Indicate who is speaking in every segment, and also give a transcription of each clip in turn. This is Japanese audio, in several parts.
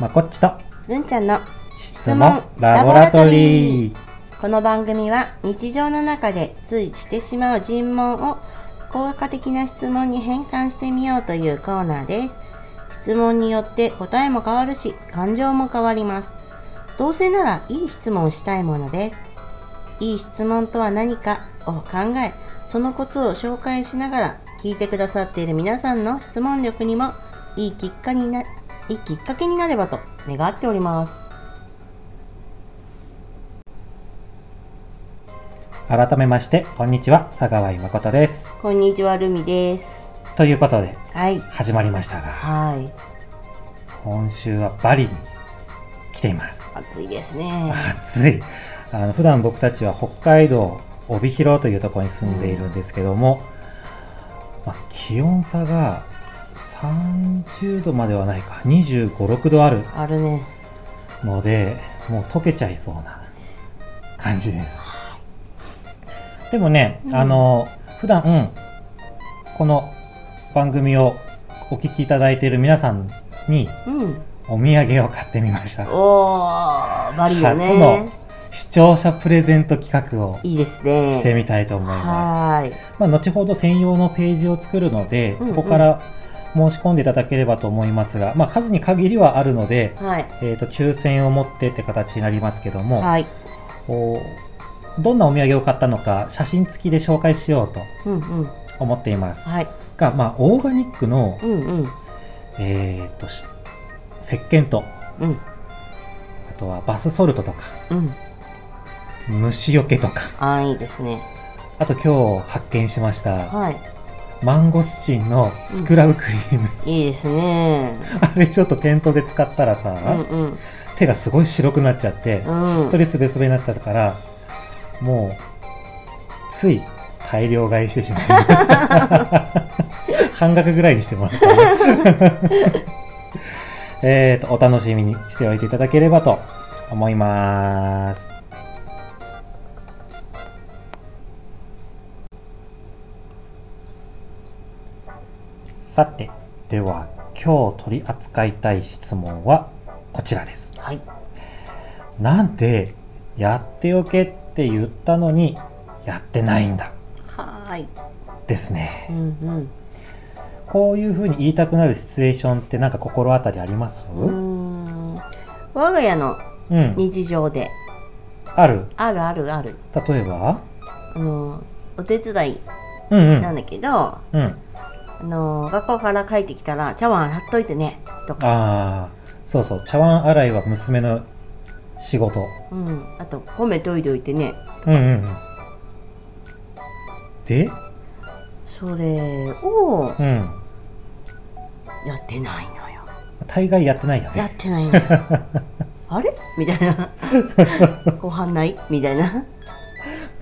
Speaker 1: まこっちと。
Speaker 2: るんちゃんの
Speaker 1: 質問ラボラトリー。
Speaker 2: この番組は日常の中でついしてしまう尋問を効果的な質問に変換してみようというコーナーです。質問によって答えも変わるし感情も変わります。どうせならいい質問をしたいものです。いい質問とは何かを考えそのコツを紹介しながら聞いてくださっている皆さんの質問力にもいいきっかにないいきっかけになればと願っております。
Speaker 1: 改めましてこんにちは佐川井誠です。
Speaker 2: こんにちはるみです。
Speaker 1: ということで
Speaker 2: はい。
Speaker 1: 始まりましたが
Speaker 2: はい。
Speaker 1: 今週はバリに来ています。
Speaker 2: 暑いですね。
Speaker 1: 暑い。あの普段僕たちは北海道帯広というところに住んでいるんですけども、まあ気温差が30度まではないか。2 5 6度ある。
Speaker 2: あるね。
Speaker 1: のでもう溶けちゃいそうな感じです。でもね、あの普段、うんこの番組をお聞きいただいている皆さんに
Speaker 2: うん。
Speaker 1: お土産を買ってみました。
Speaker 2: おーバリよ
Speaker 1: 初の
Speaker 2: ね
Speaker 1: 視聴者プレゼント企画を
Speaker 2: いいですね。
Speaker 1: してみたいと思います、
Speaker 2: はーい。
Speaker 1: まあ、後ほど専用のページを作るので、
Speaker 2: うんうん。
Speaker 1: そこから申し込んでいただければと思いますが、まあ、数に限りはあるので、
Speaker 2: はい。
Speaker 1: えー、と抽選を持ってって形になりますけども、
Speaker 2: はい。
Speaker 1: こうどんなお土産を買ったのか写真付きで紹介しようと思っています。
Speaker 2: はい。
Speaker 1: が、まあ、オーガニックの、
Speaker 2: うんうん。
Speaker 1: えー、とし石鹸と
Speaker 2: うん。
Speaker 1: あとはバスソルトとか
Speaker 2: うん。
Speaker 1: 虫除けとか。
Speaker 2: あーいいですね。
Speaker 1: あと今日発見しました
Speaker 2: はい
Speaker 1: マンゴスチンのスクラブクリーム、
Speaker 2: いいですね。
Speaker 1: あれちょっと店頭で使ったらさ、
Speaker 2: うんうん。
Speaker 1: 手がすごい白くなっちゃって、
Speaker 2: うん。
Speaker 1: しっとりすべすべになっちゃったからもうつい大量買いしてしまいました。半額ぐらいにしてもらったね。えーとお楽しみにしておいていただければと思いますさてでは今日取り扱いたい質問はこちらです。
Speaker 2: はい。
Speaker 1: なんでやっておけって言ったのにやってないんだ？
Speaker 2: はーい。
Speaker 1: ですね。
Speaker 2: うんうん。
Speaker 1: こういうふうに言いたくなるシチュエーションってなんか心当たりあります？
Speaker 2: うーん。我が家の
Speaker 1: うん。
Speaker 2: 日常で。
Speaker 1: ある？
Speaker 2: あるあるある。
Speaker 1: 例えば？
Speaker 2: あのお手伝い
Speaker 1: うんうん。
Speaker 2: なんだけど、あ
Speaker 1: うん
Speaker 2: の学校から帰ってきたら茶碗洗っといてねとか、
Speaker 1: ああそうそう。茶碗洗いは娘の仕事。
Speaker 2: うん、あと米研いでおいてね
Speaker 1: うんうんうん。で？
Speaker 2: それを
Speaker 1: うん。
Speaker 2: やってないのよ。
Speaker 1: 大概やってないよ
Speaker 2: やっ
Speaker 1: ね
Speaker 2: てないのよ。あれ？みたいな。ご飯ない？みたいな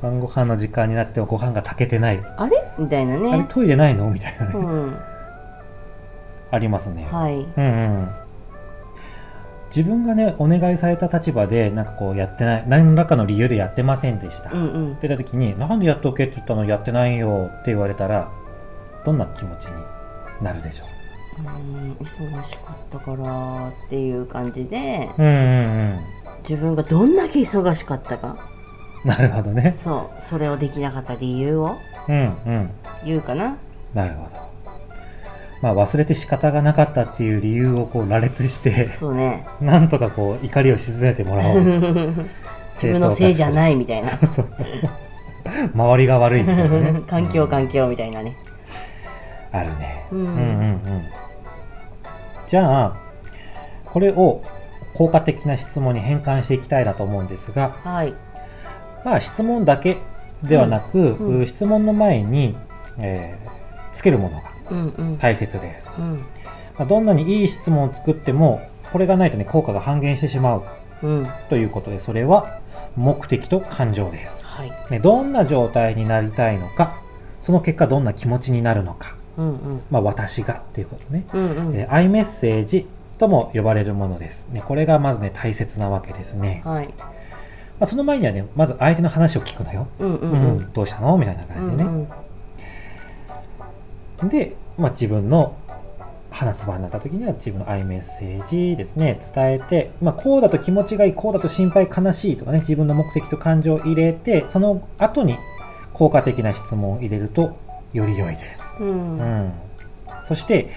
Speaker 1: 晩ご飯の時間になってもご飯が炊けてない、
Speaker 2: あれ？みたいな
Speaker 1: あれ
Speaker 2: ね
Speaker 1: トイレないの？みたいなね、
Speaker 2: うん。
Speaker 1: ありますね。
Speaker 2: はい。
Speaker 1: うんうん。自分がねお願いされた立場でなんかこうやってない何らかの理由でやってませんでした、
Speaker 2: うんうん。
Speaker 1: って言った時に「なんでやっておけって言ったの？にやってないよ」って言われたらどんな気持ちになるでしょ
Speaker 2: う？ん忙しかったからっていう感じで。
Speaker 1: ううんうんうん。
Speaker 2: 自分がどんだけ忙しかったか
Speaker 1: なるほどね。
Speaker 2: そう。それをできなかった理由を
Speaker 1: うんうん。
Speaker 2: 言うかな。
Speaker 1: なるほど。まあ忘れて仕方がなかったっていう理由をこう羅列して
Speaker 2: そうね。
Speaker 1: なんとかこう怒りを鎮めてもらおう。
Speaker 2: 自分のせいじゃ
Speaker 1: い
Speaker 2: ないみたいな。
Speaker 1: そうそう周りが悪いみたいなね。
Speaker 2: 環境環境みたいなね。
Speaker 1: あるね、
Speaker 2: うん。
Speaker 1: うんうんうん。じゃあこれを効果的な質問に変換していきたいなと思うんですが
Speaker 2: はい
Speaker 1: まあ質問だけではなく、
Speaker 2: うん。うん。
Speaker 1: 質問の前に、えーつけるものが
Speaker 2: うんうん。
Speaker 1: 大切です、
Speaker 2: うん。
Speaker 1: まあ、どんなにいい質問を作ってもこれがないとね効果が半減してしまう
Speaker 2: うん。
Speaker 1: ということでそれは目的と感情です、
Speaker 2: はい。
Speaker 1: ね、どんな状態になりたいのかその結果どんな気持ちになるのか、
Speaker 2: うんうん。
Speaker 1: まあ、私がっていうことね、
Speaker 2: うんうん。
Speaker 1: えー、アイメッセージとも呼ばれるものです、ね、これがまずね大切なわけですね、
Speaker 2: はい。
Speaker 1: まあ、その前にはねまず相手の話を聞くのよ、
Speaker 2: うんうん
Speaker 1: う
Speaker 2: うん
Speaker 1: んどうしたの？みたいな
Speaker 2: う
Speaker 1: 感じでね、
Speaker 2: んうん。
Speaker 1: で、まあ、自分の話す場になった時には自分の愛メッセージですね伝えて、まあ、こうだと気持ちがいいこうだと心配悲しいとかね自分の目的と感情を入れてその後に効果的な質問を入れるとより良いです、
Speaker 2: うん。
Speaker 1: うん、そして、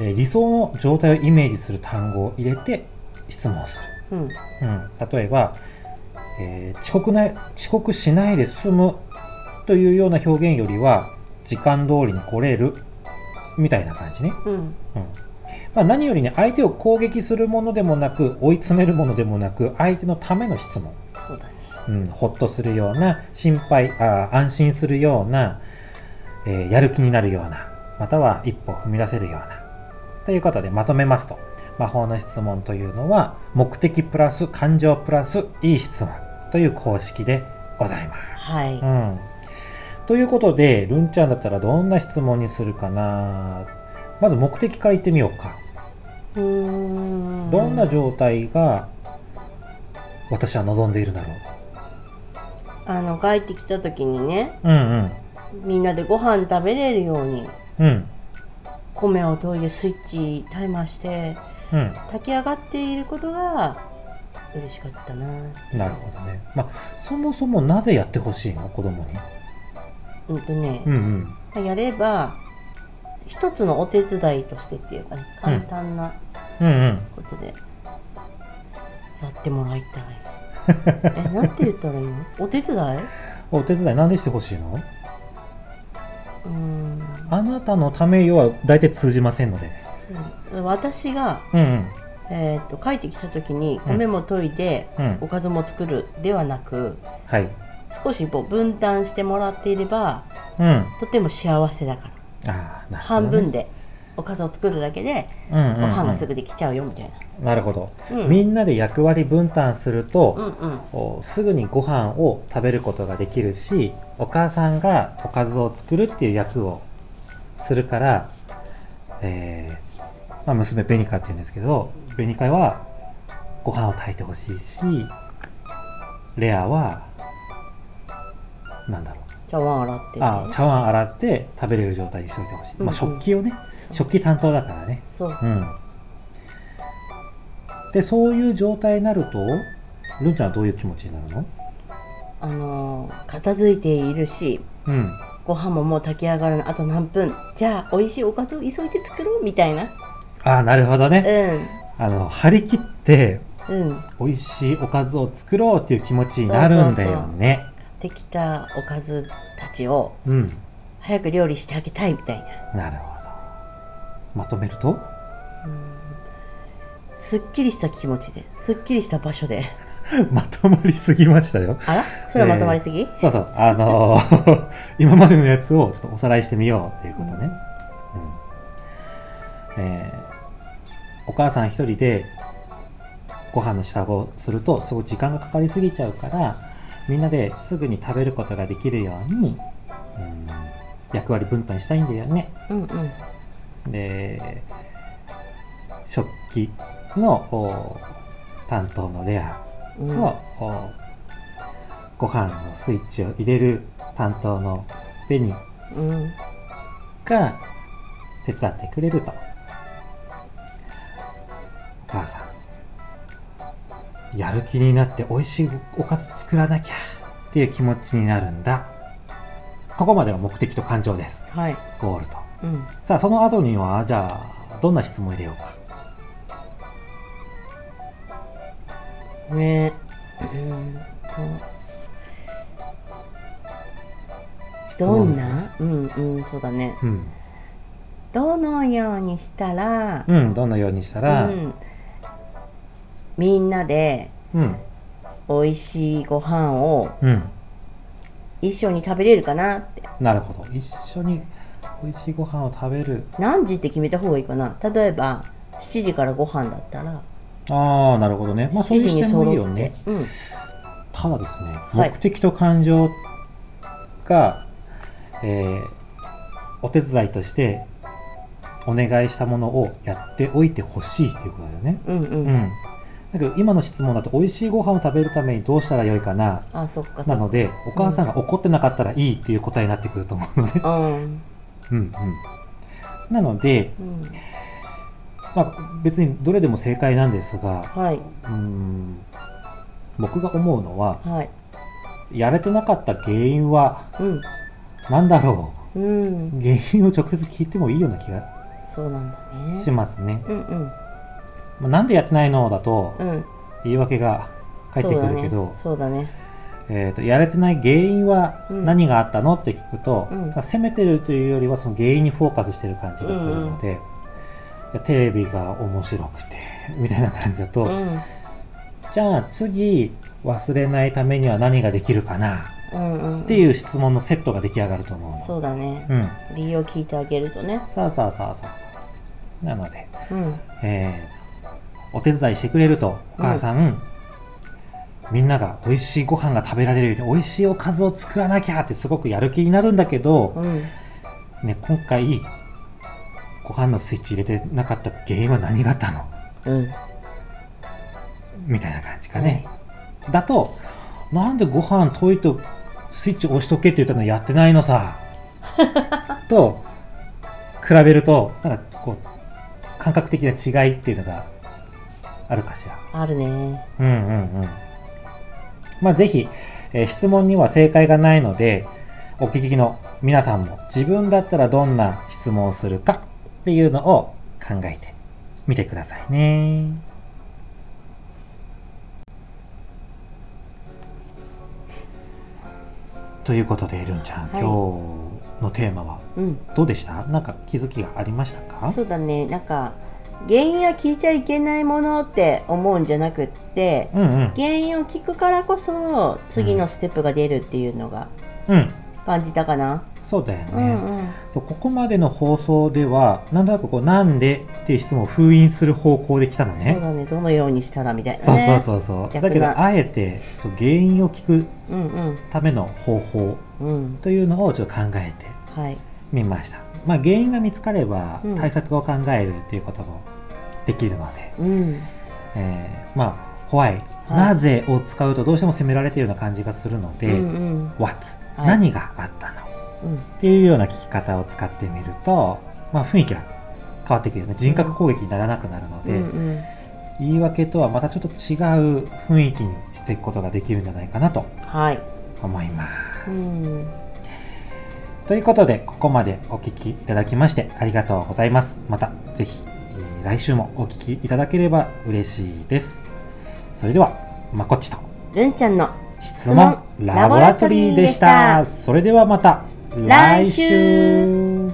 Speaker 1: えー理想の状態をイメージする単語を入れて質問する。
Speaker 2: うん。
Speaker 1: うん、例えば、えー遅刻な遅刻しないで済むというような表現よりは時間通りに来れるみたいな感じね、
Speaker 2: うん。
Speaker 1: うん。まあ、何よりね相手を攻撃するものでもなく追い詰めるものでもなく相手のための質問、
Speaker 2: そうだね。
Speaker 1: うん、ほっとするような心配あー安心するような、えーやる気になるようなまたは一歩踏み出せるようなということでまとめますと。魔法の質問というのは目的プラス感情プラスいい質問という公式でございます。
Speaker 2: はい、
Speaker 1: うん、ということでルンちゃんだったらどんな質問にするかなまず目的から言ってみようか。
Speaker 2: う
Speaker 1: どんな状態が私は望んでいるだろ
Speaker 2: あの帰ってきた時にね
Speaker 1: う。うん
Speaker 2: みんなでご飯食べれるように
Speaker 1: うん。うん。
Speaker 2: 米を研いでスイッチタイマーして
Speaker 1: うん。
Speaker 2: 炊き上がっていることが嬉しかったな
Speaker 1: なるほどね。まあ、そもそもなぜやってほしいの？子供に。
Speaker 2: うんとね
Speaker 1: うんうん。
Speaker 2: やれば一つのお手伝いとしてっていうかね簡単な。ことでやってもらいたいえ なんて言ったらいいの？お手伝い？
Speaker 1: お手伝いなんでしてほしいの？
Speaker 2: うーん
Speaker 1: あなたのためよは大体通じませんので。
Speaker 2: そう私が、
Speaker 1: うんうん。
Speaker 2: えー、と帰ってきた時に米も研いで、
Speaker 1: うん。
Speaker 2: おかずも作るではなく
Speaker 1: はい。
Speaker 2: 少しこう分担してもらっていれば
Speaker 1: うん。
Speaker 2: とても幸せだから、
Speaker 1: ああ、なるほど、ね。
Speaker 2: 半分でおかずを作るだけで
Speaker 1: うんうんうん。
Speaker 2: ご飯がすぐできちゃうよみたいな、
Speaker 1: なるほど、
Speaker 2: うん。
Speaker 1: みんなで役割分担すると、
Speaker 2: うんうん。
Speaker 1: おすぐにご飯を食べることができるしお母さんがおかずを作るっていう役をするから、えーまあ、娘ベニカって言うんですけどベニカはご飯を炊いてほしいしレアはなんだろう。
Speaker 2: 茶碗洗って、ね、
Speaker 1: あ茶碗洗って食べれる状態にしておいてほしい、まあ、
Speaker 2: うん。うん
Speaker 1: 食器をね食器担当だからね。
Speaker 2: そう。
Speaker 1: うん。で、そういう状態になると、ルンちゃんはどういう気持ちになるの？
Speaker 2: あのー片付いているし
Speaker 1: うん。
Speaker 2: ご飯ももう炊き上がるのあと何分。じゃあ美味しいおかずを急いで作ろうみたいな
Speaker 1: ああ、なるほどね。
Speaker 2: う
Speaker 1: あの、張り切って、
Speaker 2: んうん
Speaker 1: 美味しいおかずを作ろうっていう気持ちになるんだよね。
Speaker 2: できたおかずたちを
Speaker 1: うん。
Speaker 2: 早く料理してあげたいみたいな
Speaker 1: なるほど。まとめると？
Speaker 2: すっきりした気持ちですっきりした場所で
Speaker 1: まとまりすぎましたよ。
Speaker 2: あら？それはまとまりすぎ、
Speaker 1: そうそう。あのー 今までのやつをちょっとおさらいしてみようっていうことね。うん。えーお母さん一人でご飯の支度をするとすごい時間がかかりすぎちゃうからみんなですぐに食べることができるように、うん、役割分担したいんだよね。
Speaker 2: うんうん。
Speaker 1: で食器のお担当のレア
Speaker 2: うん。
Speaker 1: ご飯のスイッチを入れる担当のベニ
Speaker 2: うん。
Speaker 1: が手伝ってくれると。お母さん。やる気になって美味しいおかず作らなきゃっていう気持ちになるんだ。ここまでが目的と感情です。
Speaker 2: はい。
Speaker 1: ゴールと。
Speaker 2: うん。
Speaker 1: さあその後にはじゃあどんな質問入れようか。
Speaker 2: ね。うんと。どんな？うんうんそうだね。
Speaker 1: うん、
Speaker 2: どのようにしたら、
Speaker 1: うん、どんなようにしたら？
Speaker 2: うん、みんなで
Speaker 1: うん。
Speaker 2: 美味しいご飯を
Speaker 1: うん。
Speaker 2: 一緒に食べれるかなって。
Speaker 1: なるほど。一緒に美味しいご飯を食べる。
Speaker 2: 何時って決めた方がいいかな。例えば7時からご飯だったら。
Speaker 1: ああなるほどね。まあそう
Speaker 2: 7時に
Speaker 1: いう視点もいい
Speaker 2: 揃って。
Speaker 1: よね
Speaker 2: うん。
Speaker 1: ただですね、
Speaker 2: はい。
Speaker 1: 目的と感情が、えーお手伝いとしてお願いしたものをやっておいてほしいっていうことだよね。
Speaker 2: うんうん、
Speaker 1: うん。だけど今の質問だと美味しいご飯を食べるためにどうしたらよいかな？
Speaker 2: あそっか
Speaker 1: なのでお母さんが怒ってなかったらいいっていう答えになってくると思うので。
Speaker 2: うん
Speaker 1: うんうん。なので、
Speaker 2: うん
Speaker 1: まあ、別にどれでも正解なんですが
Speaker 2: はい。
Speaker 1: うーん僕が思うのは
Speaker 2: はい。
Speaker 1: やれてなかった原因は
Speaker 2: うん。
Speaker 1: 何だろ
Speaker 2: う？ん。
Speaker 1: う原因を直接聞いてもいいような気が
Speaker 2: そうなんだね。
Speaker 1: しますね。
Speaker 2: うんうん。
Speaker 1: まあ、なんでやってないのだと
Speaker 2: うん。
Speaker 1: 言い訳が返ってくるけど、
Speaker 2: そうだね。
Speaker 1: えー、とやれてない原因は
Speaker 2: うん
Speaker 1: 何があったのって聞くと、
Speaker 2: うん
Speaker 1: 責めてるというよりはその原因にフォーカスしてる感じがするので、いやテレビが面白くてみたいな感じだと、
Speaker 2: そうだね。
Speaker 1: じゃあ次忘れないためには何ができるかな
Speaker 2: うん。うんうん。
Speaker 1: っていう質問のセットが出来上がると思うの。
Speaker 2: そうだね。
Speaker 1: うん、
Speaker 2: 理由を聞いてあげるとね。
Speaker 1: さあさあさあさあなので、
Speaker 2: うん。
Speaker 1: えーお手伝いしてくれるとお母さん、みんなが美味しいご飯が食べられるように美味しいおかずを作らなきゃってすごくやる気になるんだけど、
Speaker 2: うん。
Speaker 1: ね、今回ご飯のスイッチ入れてなかった原因は何があったの？
Speaker 2: うん。
Speaker 1: みたいな感じかね、だとなんでご飯遠いとスイッチ押しとけって言ったのやってないのさ？と比べるとなんかこう感覚的な違いっていうのがあるかしら
Speaker 2: あるね。
Speaker 1: うんうんうん。まあぜひ、えー質問には正解がないので、お聞きの皆さんも自分だったらどんな質問をするかっていうのを考えてみてくださいね。ということで、るんちゃん、
Speaker 2: はい
Speaker 1: 今日のテーマは
Speaker 2: うん。
Speaker 1: どうでした？なんか気づきがありましたか？
Speaker 2: そうだね。なんか、原因は聞いちゃいけないものって思うんじゃなくって、
Speaker 1: うんうん。
Speaker 2: 原因を聞くからこそ次のステップが出るっていうのが
Speaker 1: うん。
Speaker 2: 感じたかな。
Speaker 1: そうだよね。
Speaker 2: うんうん。
Speaker 1: そうここまでの放送ではなんとなくこうなんでっていう質問を封印する方向で来たのね
Speaker 2: そうだね。どのようにしたらみたいな
Speaker 1: そう
Speaker 2: ね。
Speaker 1: そうそうそう
Speaker 2: 逆な
Speaker 1: だけどあえてそう原因を聞く
Speaker 2: うんうん。
Speaker 1: ための方法
Speaker 2: うん。
Speaker 1: というのをちょっと考えて
Speaker 2: はい。
Speaker 1: みましたまあ原因が見つかれば
Speaker 2: うん
Speaker 1: 対策を考えるっていうこともできるので、
Speaker 2: うん。
Speaker 1: えーまあホワイ、
Speaker 2: はい
Speaker 1: なぜを使うとどうしても責められているような感じがするので、
Speaker 2: うんうん。
Speaker 1: what、
Speaker 2: はい
Speaker 1: 何があったの？
Speaker 2: うん。
Speaker 1: っていうような聞き方を使ってみると、まあ、雰囲気が変わってくるよね人格攻撃にならなくなるので、
Speaker 2: うんうん。
Speaker 1: 言い訳とはまたちょっと違う雰囲気にしていくことができるんじゃないかなと
Speaker 2: はい。
Speaker 1: 思います。
Speaker 2: うん。
Speaker 1: ということでここまでお聞きいただきましてありがとうございます。またぜひ、えー来週もお聞きいただければ嬉しいです。それではまこっちと
Speaker 2: るんちゃんの
Speaker 1: 質問ラボラトリーでした。それではまた
Speaker 2: 来週